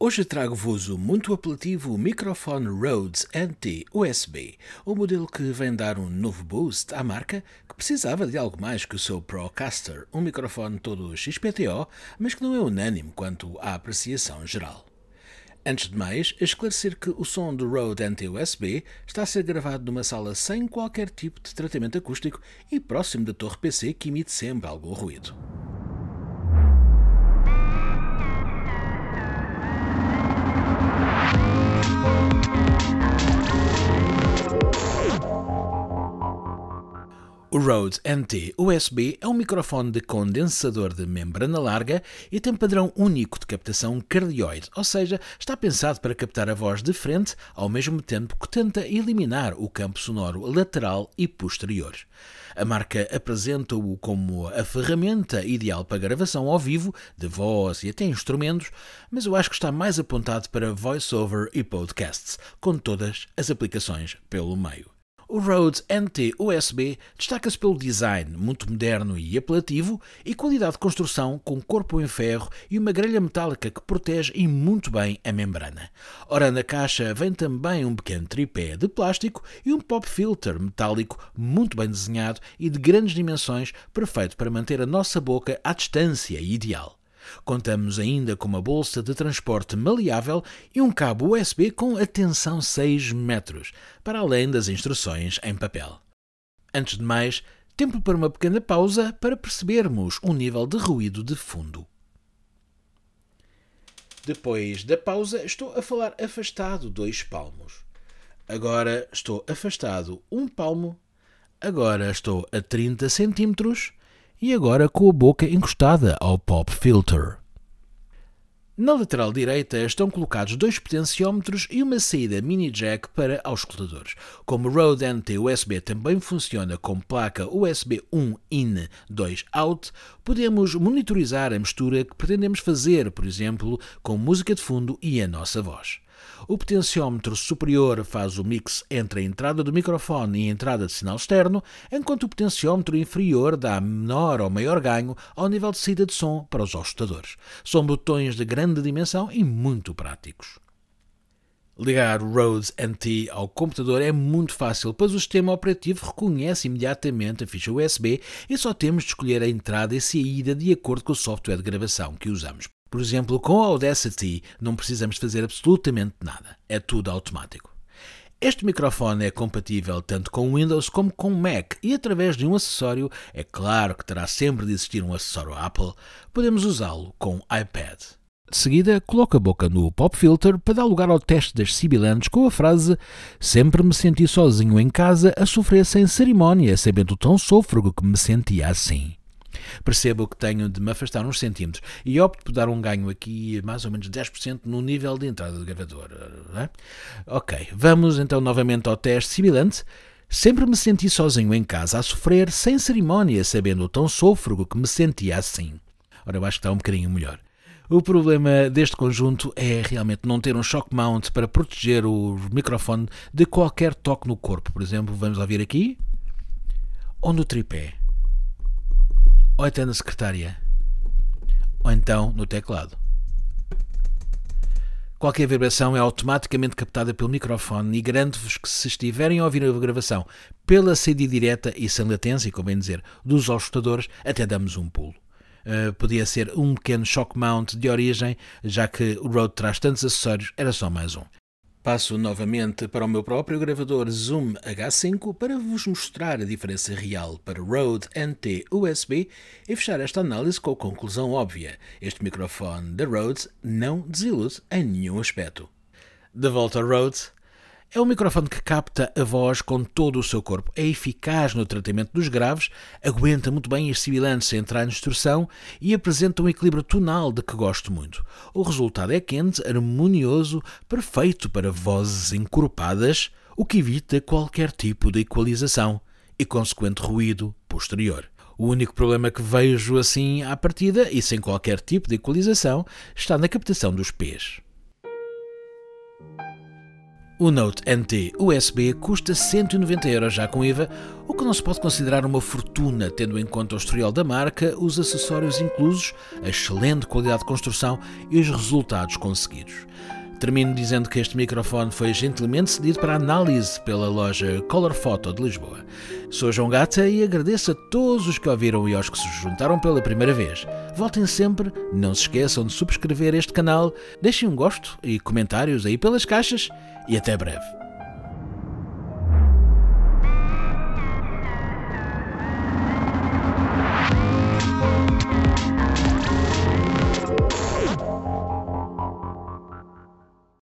Hoje trago-vos o muito apelativo microfone Rhodes NT-USB, o modelo que vem dar um novo boost à marca que precisava de algo mais que o seu Procaster, um microfone todo XPTO, mas que não é unânime quanto à apreciação geral. Antes de mais, esclarecer que o som do Rode NT-USB está a ser gravado numa sala sem qualquer tipo de tratamento acústico e próximo da torre PC que emite sempre algum ruído. O Rode NT USB é um microfone de condensador de membrana larga e tem padrão único de captação cardioide, ou seja, está pensado para captar a voz de frente ao mesmo tempo que tenta eliminar o campo sonoro lateral e posterior. A marca apresenta-o como a ferramenta ideal para gravação ao vivo, de voz e até instrumentos, mas eu acho que está mais apontado para voiceover e podcasts, com todas as aplicações pelo meio. O Rode NT-USB destaca-se pelo design muito moderno e apelativo e qualidade de construção com corpo em ferro e uma grelha metálica que protege e muito bem a membrana. Ora, na caixa vem também um pequeno tripé de plástico e um pop filter metálico muito bem desenhado e de grandes dimensões, perfeito para manter a nossa boca à distância ideal. Contamos ainda com uma bolsa de transporte maleável e um cabo USB com a tensão 6 metros, para além das instruções em papel. Antes de mais, tempo para uma pequena pausa para percebermos o nível de ruído de fundo. Depois da pausa, estou a falar afastado dois palmos. Agora estou afastado um palmo. Agora estou a 30 centímetros e agora com a boca encostada ao pop filter. Na lateral direita estão colocados dois potenciómetros e uma saída mini jack para auscultadores. Como o Rode NT USB também funciona com placa USB 1 in 2 out, podemos monitorizar a mistura que pretendemos fazer, por exemplo, com música de fundo e a nossa voz. O potenciómetro superior faz o mix entre a entrada do microfone e a entrada de sinal externo, enquanto o potenciómetro inferior dá menor ou maior ganho ao nível de saída de som para os ajustadores. São botões de grande dimensão e muito práticos. Ligar o Rhodes NT ao computador é muito fácil, pois o sistema operativo reconhece imediatamente a ficha USB e só temos de escolher a entrada e saída de acordo com o software de gravação que usamos. Por exemplo, com a Audacity não precisamos fazer absolutamente nada, é tudo automático. Este microfone é compatível tanto com Windows como com Mac e através de um acessório, é claro que terá sempre de existir um acessório Apple, podemos usá-lo com iPad. De seguida, coloca a boca no pop filter para dar lugar ao teste das sibilantes com a frase Sempre me senti sozinho em casa a sofrer sem cerimónia, sabendo tão sôfrego que me sentia assim percebo que tenho de me afastar uns centímetros e opto por dar um ganho aqui mais ou menos 10% no nível de entrada do gravador. É? Ok, vamos então novamente ao teste sibilante. Sempre me senti sozinho em casa a sofrer sem cerimónia, sabendo o tão sôfrego que me sentia assim. Ora, eu acho que está um bocadinho melhor. O problema deste conjunto é realmente não ter um shock mount para proteger o microfone de qualquer toque no corpo. Por exemplo, vamos ouvir aqui ou no tripé ou até na secretária, ou então no teclado. Qualquer vibração é automaticamente captada pelo microfone e garanto-vos que se estiverem a ouvir a gravação pela saída direta e sem latência, convém dizer, dos ajustadores, até damos um pulo. Uh, podia ser um pequeno shock mount de origem, já que o Rode traz tantos acessórios, era só mais um. Passo novamente para o meu próprio gravador Zoom H5 para vos mostrar a diferença real para Rode NT USB e fechar esta análise com a conclusão óbvia. Este microfone da Rode não desilude em nenhum aspecto. De volta a Rode, é um microfone que capta a voz com todo o seu corpo, é eficaz no tratamento dos graves, aguenta muito bem as sibilantes sem entrar em distorção e apresenta um equilíbrio tonal de que gosto muito. O resultado é quente, harmonioso, perfeito para vozes encorpadas, o que evita qualquer tipo de equalização e consequente ruído posterior. O único problema que vejo assim à partida e sem qualquer tipo de equalização está na captação dos P's. O Note NT USB custa 190 euros já com IVA, o que não se pode considerar uma fortuna, tendo em conta o historial da marca, os acessórios inclusos, a excelente qualidade de construção e os resultados conseguidos. Termino dizendo que este microfone foi gentilmente cedido para análise pela loja Color Photo de Lisboa. Sou João Gata e agradeço a todos os que ouviram e aos que se juntaram pela primeira vez. Voltem sempre, não se esqueçam de subscrever este canal, deixem um gosto e comentários aí pelas caixas e até breve.